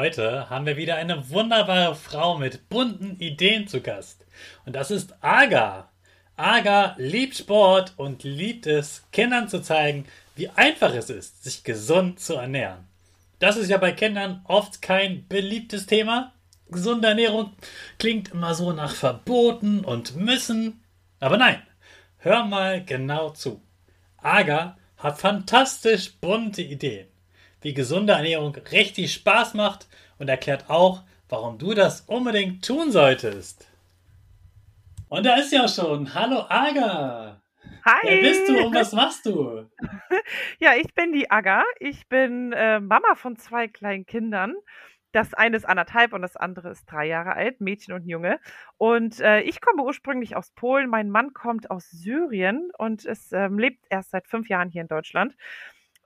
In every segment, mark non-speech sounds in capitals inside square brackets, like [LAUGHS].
Heute haben wir wieder eine wunderbare Frau mit bunten Ideen zu Gast. Und das ist Aga. Aga liebt Sport und liebt es, Kindern zu zeigen, wie einfach es ist, sich gesund zu ernähren. Das ist ja bei Kindern oft kein beliebtes Thema. Gesunde Ernährung klingt immer so nach Verboten und müssen. Aber nein, hör mal genau zu. Aga hat fantastisch bunte Ideen wie gesunde Ernährung richtig Spaß macht und erklärt auch, warum du das unbedingt tun solltest. Und da ist ja schon. Hallo Aga. Hi. Wer bist du und was machst du? [LAUGHS] ja, ich bin die Aga. Ich bin äh, Mama von zwei kleinen Kindern. Das eine ist anderthalb und das andere ist drei Jahre alt, Mädchen und Junge. Und äh, ich komme ursprünglich aus Polen. Mein Mann kommt aus Syrien und ist, ähm, lebt erst seit fünf Jahren hier in Deutschland.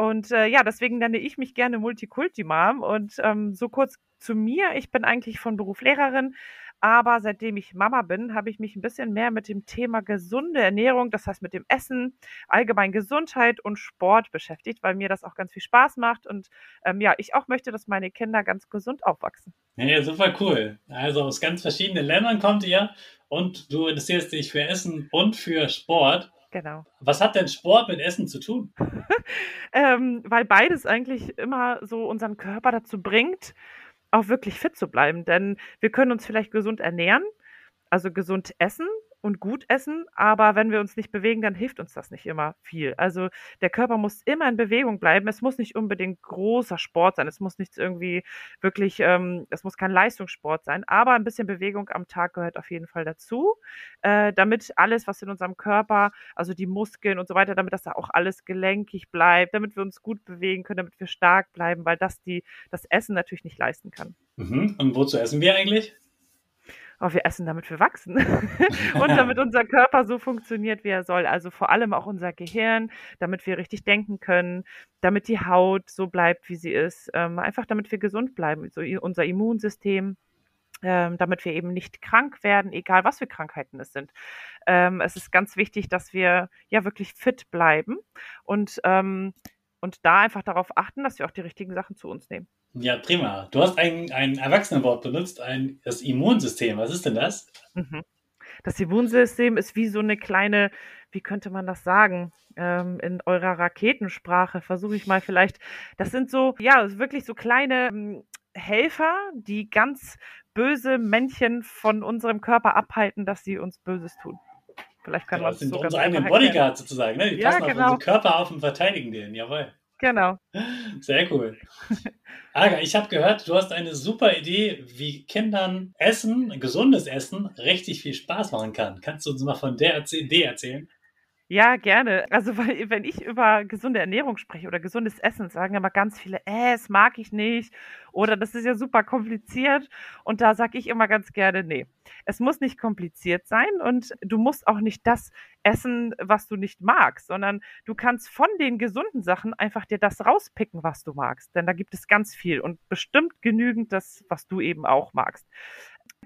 Und äh, ja, deswegen nenne ich mich gerne Multikulti-Mom. Und ähm, so kurz zu mir, ich bin eigentlich von Beruf Lehrerin, aber seitdem ich Mama bin, habe ich mich ein bisschen mehr mit dem Thema gesunde Ernährung, das heißt mit dem Essen, allgemein Gesundheit und Sport beschäftigt, weil mir das auch ganz viel Spaß macht und ähm, ja, ich auch möchte, dass meine Kinder ganz gesund aufwachsen. Ja, super cool. Also aus ganz verschiedenen Ländern kommt ihr und du interessierst dich für Essen und für Sport. Genau. Was hat denn Sport mit Essen zu tun? [LAUGHS] ähm, weil beides eigentlich immer so unseren Körper dazu bringt, auch wirklich fit zu bleiben. Denn wir können uns vielleicht gesund ernähren, also gesund essen, und gut essen, aber wenn wir uns nicht bewegen, dann hilft uns das nicht immer viel. Also der Körper muss immer in Bewegung bleiben. Es muss nicht unbedingt großer Sport sein. Es muss nicht irgendwie wirklich, ähm, es muss kein Leistungssport sein, aber ein bisschen Bewegung am Tag gehört auf jeden Fall dazu, äh, damit alles, was in unserem Körper, also die Muskeln und so weiter, damit das da auch alles gelenkig bleibt, damit wir uns gut bewegen können, damit wir stark bleiben, weil das die das Essen natürlich nicht leisten kann. Mhm. Und wozu essen wir eigentlich? Oh, wir essen, damit wir wachsen [LAUGHS] und damit unser Körper so funktioniert, wie er soll. Also vor allem auch unser Gehirn, damit wir richtig denken können, damit die Haut so bleibt, wie sie ist, ähm, einfach damit wir gesund bleiben, so unser Immunsystem. Ähm, damit wir eben nicht krank werden, egal was für Krankheiten es sind. Ähm, es ist ganz wichtig, dass wir ja wirklich fit bleiben und, ähm, und da einfach darauf achten, dass wir auch die richtigen Sachen zu uns nehmen. Ja, prima. Du hast ein, ein Erwachsenenwort benutzt, ein, das Immunsystem. Was ist denn das? Mhm. Das Immunsystem ist wie so eine kleine, wie könnte man das sagen, ähm, in eurer Raketensprache, versuche ich mal vielleicht. Das sind so, ja, wirklich so kleine ähm, Helfer, die ganz böse Männchen von unserem Körper abhalten, dass sie uns Böses tun. Vielleicht kann Ja, man das sind so unsere eigenen. Bodyguards sozusagen, ne? Die Ja, passen auf genau. unseren Körper auf und verteidigen den, jawohl. Genau. Sehr cool. Aga, ich habe gehört, du hast eine super Idee, wie Kindern Essen, gesundes Essen, richtig viel Spaß machen kann. Kannst du uns mal von der Idee erzählen? Ja, gerne. Also, weil, wenn ich über gesunde Ernährung spreche oder gesundes Essen, sagen immer ganz viele, äh, das mag ich nicht oder das ist ja super kompliziert. Und da sage ich immer ganz gerne, nee, es muss nicht kompliziert sein und du musst auch nicht das essen, was du nicht magst, sondern du kannst von den gesunden Sachen einfach dir das rauspicken, was du magst. Denn da gibt es ganz viel und bestimmt genügend das, was du eben auch magst.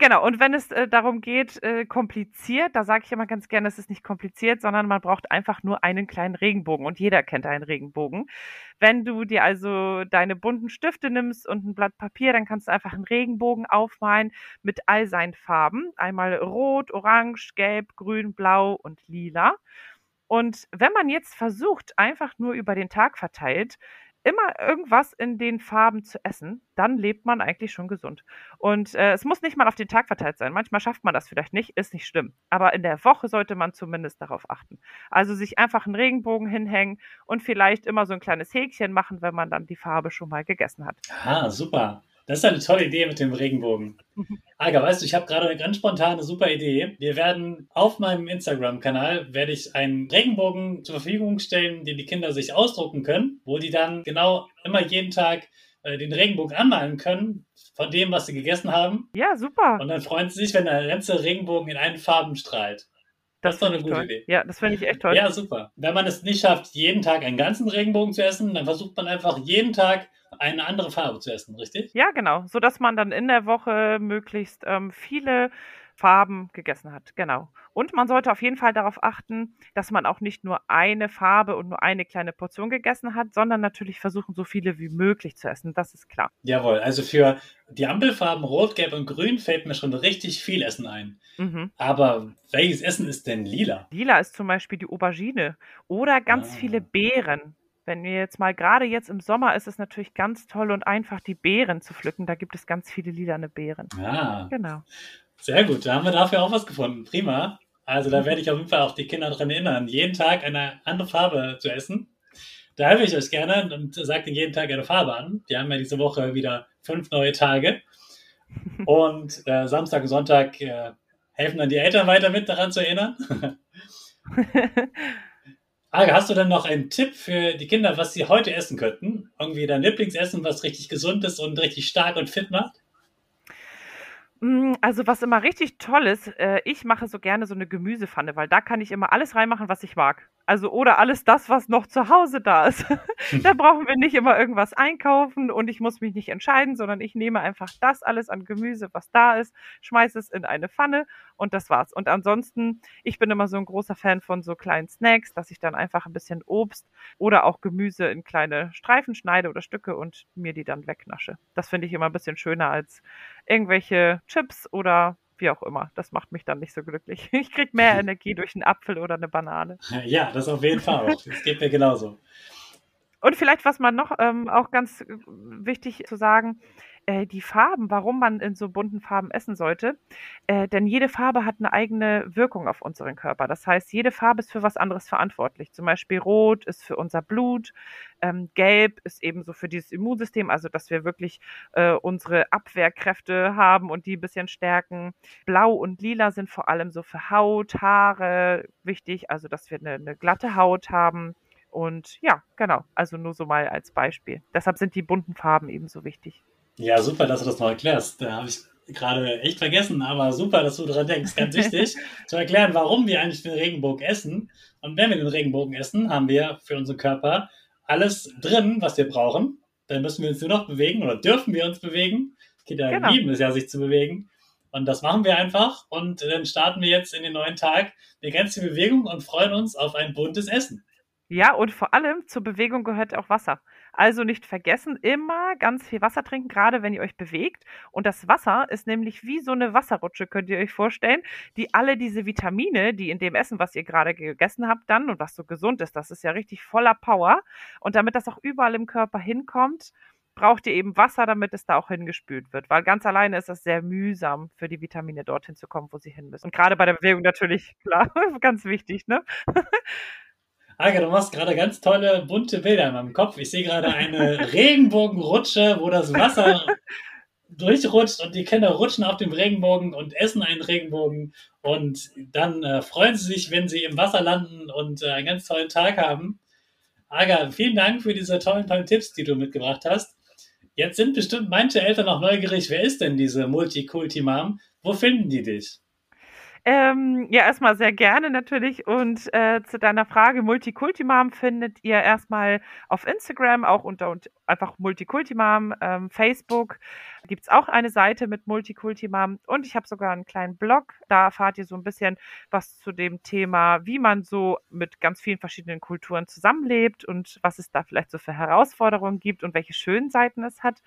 Genau, und wenn es äh, darum geht, äh, kompliziert, da sage ich immer ganz gerne, es ist nicht kompliziert, sondern man braucht einfach nur einen kleinen Regenbogen und jeder kennt einen Regenbogen. Wenn du dir also deine bunten Stifte nimmst und ein Blatt Papier, dann kannst du einfach einen Regenbogen aufmalen mit all seinen Farben. Einmal rot, orange, gelb, grün, blau und lila. Und wenn man jetzt versucht, einfach nur über den Tag verteilt, immer irgendwas in den Farben zu essen, dann lebt man eigentlich schon gesund. Und äh, es muss nicht mal auf den Tag verteilt sein. Manchmal schafft man das vielleicht nicht, ist nicht schlimm. Aber in der Woche sollte man zumindest darauf achten. Also sich einfach einen Regenbogen hinhängen und vielleicht immer so ein kleines Häkchen machen, wenn man dann die Farbe schon mal gegessen hat. Ah, super. Das ist eine tolle Idee mit dem Regenbogen. [LAUGHS] Aga, weißt du, ich habe gerade eine ganz spontane super Idee. Wir werden auf meinem Instagram-Kanal werde ich einen Regenbogen zur Verfügung stellen, den die Kinder sich ausdrucken können, wo die dann genau immer jeden Tag äh, den Regenbogen anmalen können von dem, was sie gegessen haben. Ja, super. Und dann freuen sie sich, wenn der ganze Regenbogen in allen Farben strahlt. Das ist doch eine gute toll. Idee. Ja, das finde ich echt toll. Ja, super. Wenn man es nicht schafft, jeden Tag einen ganzen Regenbogen zu essen, dann versucht man einfach jeden Tag eine andere Farbe zu essen, richtig? Ja, genau. So dass man dann in der Woche möglichst ähm, viele Farben gegessen hat. Genau. Und man sollte auf jeden Fall darauf achten, dass man auch nicht nur eine Farbe und nur eine kleine Portion gegessen hat, sondern natürlich versuchen, so viele wie möglich zu essen. Das ist klar. Jawohl, also für die Ampelfarben Rot, Gelb und Grün fällt mir schon richtig viel Essen ein. Mhm. Aber welches Essen ist denn lila? Lila ist zum Beispiel die Aubergine oder ganz Ah. viele Beeren. Wenn wir jetzt mal, gerade jetzt im Sommer ist es natürlich ganz toll und einfach, die Beeren zu pflücken. Da gibt es ganz viele lilane Beeren. Ah, Genau. sehr gut. Da haben wir dafür auch was gefunden. Prima. Also da werde ich auf jeden Fall auch die Kinder daran erinnern, jeden Tag eine andere Farbe zu essen. Da helfe ich euch gerne und sage ihnen jeden Tag eine Farbe an. Wir haben ja diese Woche wieder fünf neue Tage. [LAUGHS] Und äh, Samstag und Sonntag äh, helfen dann die Eltern weiter mit, daran zu erinnern. [LAUGHS] Aga, hast du denn noch einen Tipp für die Kinder, was sie heute essen könnten? Irgendwie dein Lieblingsessen, was richtig gesund ist und richtig stark und fit macht? Mm, Also was immer richtig toll ist, äh, ich mache so gerne so eine Gemüsepfanne, weil da kann ich immer alles reinmachen, was ich mag. Also oder alles das, was noch zu Hause da ist. [LAUGHS] da brauchen wir nicht immer irgendwas einkaufen und ich muss mich nicht entscheiden, sondern ich nehme einfach das alles an Gemüse, was da ist, schmeiße es in eine Pfanne und das war's. Und ansonsten, ich bin immer so ein großer Fan von so kleinen Snacks, dass ich dann einfach ein bisschen Obst oder auch Gemüse in kleine Streifen schneide oder Stücke und mir die dann wegnasche. Das finde ich immer ein bisschen schöner als irgendwelche Chips oder wie auch immer. Das macht mich dann nicht so glücklich. [LAUGHS] Ich krieg mehr [LAUGHS] Energie durch einen Apfel oder eine Banane. Ja, das auf jeden Fall. auch. Das geht mir genauso. Und vielleicht, was man noch ähm, auch ganz wichtig zu sagen, äh, die Farben, warum man in so bunten Farben essen sollte. Äh, denn jede Farbe hat eine eigene Wirkung auf unseren Körper. Das heißt, jede Farbe ist für was anderes verantwortlich. Zum Beispiel Rot ist für unser Blut, ähm, Gelb ist ebenso für dieses Immunsystem, also dass wir wirklich äh, unsere Abwehrkräfte haben und die ein bisschen stärken. Blau und Lila sind vor allem so für Haut, Haare wichtig, also dass wir eine, eine glatte Haut haben. Und ja, genau. Also nur so mal als Beispiel. Deshalb sind die bunten Farben ebenso wichtig. Ja, super, dass du das noch erklärst. Da habe ich gerade echt vergessen, aber super, dass du daran denkst. Ganz [LAUGHS] wichtig, zu erklären, warum wir eigentlich den Regenbogen essen. Und wenn wir den Regenbogen essen, haben wir für unseren Körper alles drin, was wir brauchen. Dann müssen wir uns nur noch bewegen oder dürfen wir uns bewegen. Kinder Genau. lieben es ja, sich zu bewegen. Und das machen wir einfach. Und dann starten wir jetzt in den neuen Tag mit ganz viel Bewegung und freuen uns auf ein buntes Essen. Ja, und vor allem zur Bewegung gehört auch Wasser. Also nicht vergessen, immer ganz viel Wasser trinken, gerade wenn ihr euch bewegt. Und das Wasser ist nämlich wie so eine Wasserrutsche, könnt ihr euch vorstellen, die alle diese Vitamine, die in dem Essen, was ihr gerade gegessen habt, dann und was so gesund ist, das ist ja richtig voller Power. Und damit das auch überall im Körper hinkommt, braucht ihr eben Wasser, damit es da auch hingespült wird. Weil ganz alleine ist das sehr mühsam für die Vitamine dorthin zu kommen, wo sie hin müssen. Und gerade bei der Bewegung natürlich, [LAUGHS] klar, [LAUGHS] ganz wichtig, ne? [LAUGHS] Aga, du machst gerade ganz tolle bunte Bilder in meinem Kopf. Ich sehe gerade eine [LAUGHS] Regenbogenrutsche, wo das Wasser durchrutscht und die Kinder rutschen auf dem Regenbogen und essen einen Regenbogen und dann äh, freuen sie sich, wenn sie im Wasser landen und äh, einen ganz tollen Tag haben. Aga, vielen Dank für diese tollen, tollen Tipps, die du mitgebracht hast. Jetzt sind bestimmt manche Eltern auch neugierig. Wer ist denn diese Multikulti-Mom? Wo finden die dich? Ähm, ja, erstmal sehr gerne natürlich. Und äh, zu deiner Frage, Multikultimam findet ihr erstmal auf Instagram, auch unter und einfach Multikultimam. Ähm, Facebook gibt's auch eine Seite mit Multikultimam. Und ich habe sogar einen kleinen Blog. Da erfahrt ihr so ein bisschen was zu dem Thema, wie man so mit ganz vielen verschiedenen Kulturen zusammenlebt und was es da vielleicht so für Herausforderungen gibt und welche schönen Seiten es hat.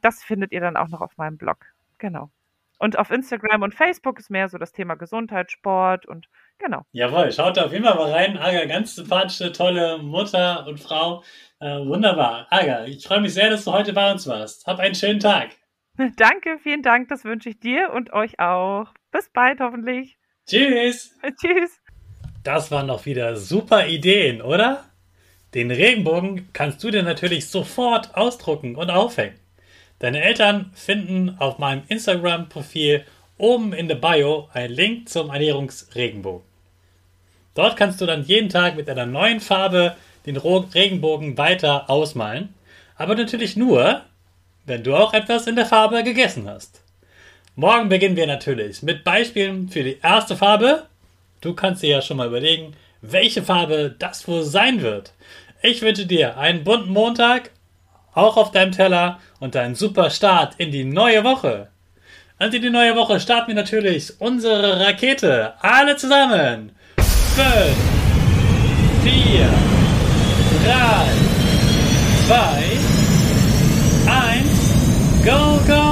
Das findet ihr dann auch noch auf meinem Blog. Genau. Und auf Instagram und Facebook ist mehr so das Thema Gesundheit, Sport und genau. Jawohl, schaut da auf jeden Fall mal rein. Aga, ganz sympathische, tolle Mutter und Frau. Äh, wunderbar. Aga, ich freue mich sehr, dass du heute bei uns warst. Hab einen schönen Tag. [LAUGHS] Danke, vielen Dank. Das wünsche ich dir und euch auch. Bis bald hoffentlich. Tschüss. [LAUGHS] Tschüss. Das waren doch wieder super Ideen, oder? Den Regenbogen kannst du dir natürlich sofort ausdrucken und aufhängen. Deine Eltern finden auf meinem Instagram-Profil oben in der Bio einen Link zum Ernährungsregenbogen. Dort kannst du dann jeden Tag mit einer neuen Farbe den Regenbogen weiter ausmalen, aber natürlich nur, wenn du auch etwas in der Farbe gegessen hast. Morgen beginnen wir natürlich mit Beispielen für die erste Farbe. Du kannst dir ja schon mal überlegen, welche Farbe das wohl sein wird. Ich wünsche dir einen bunten Montag auch auf deinem Teller und einen super Start in die neue Woche. Und in die neue Woche starten wir natürlich unsere Rakete. Alle zusammen. 5, 4, 3, 2, 1, go, go, go!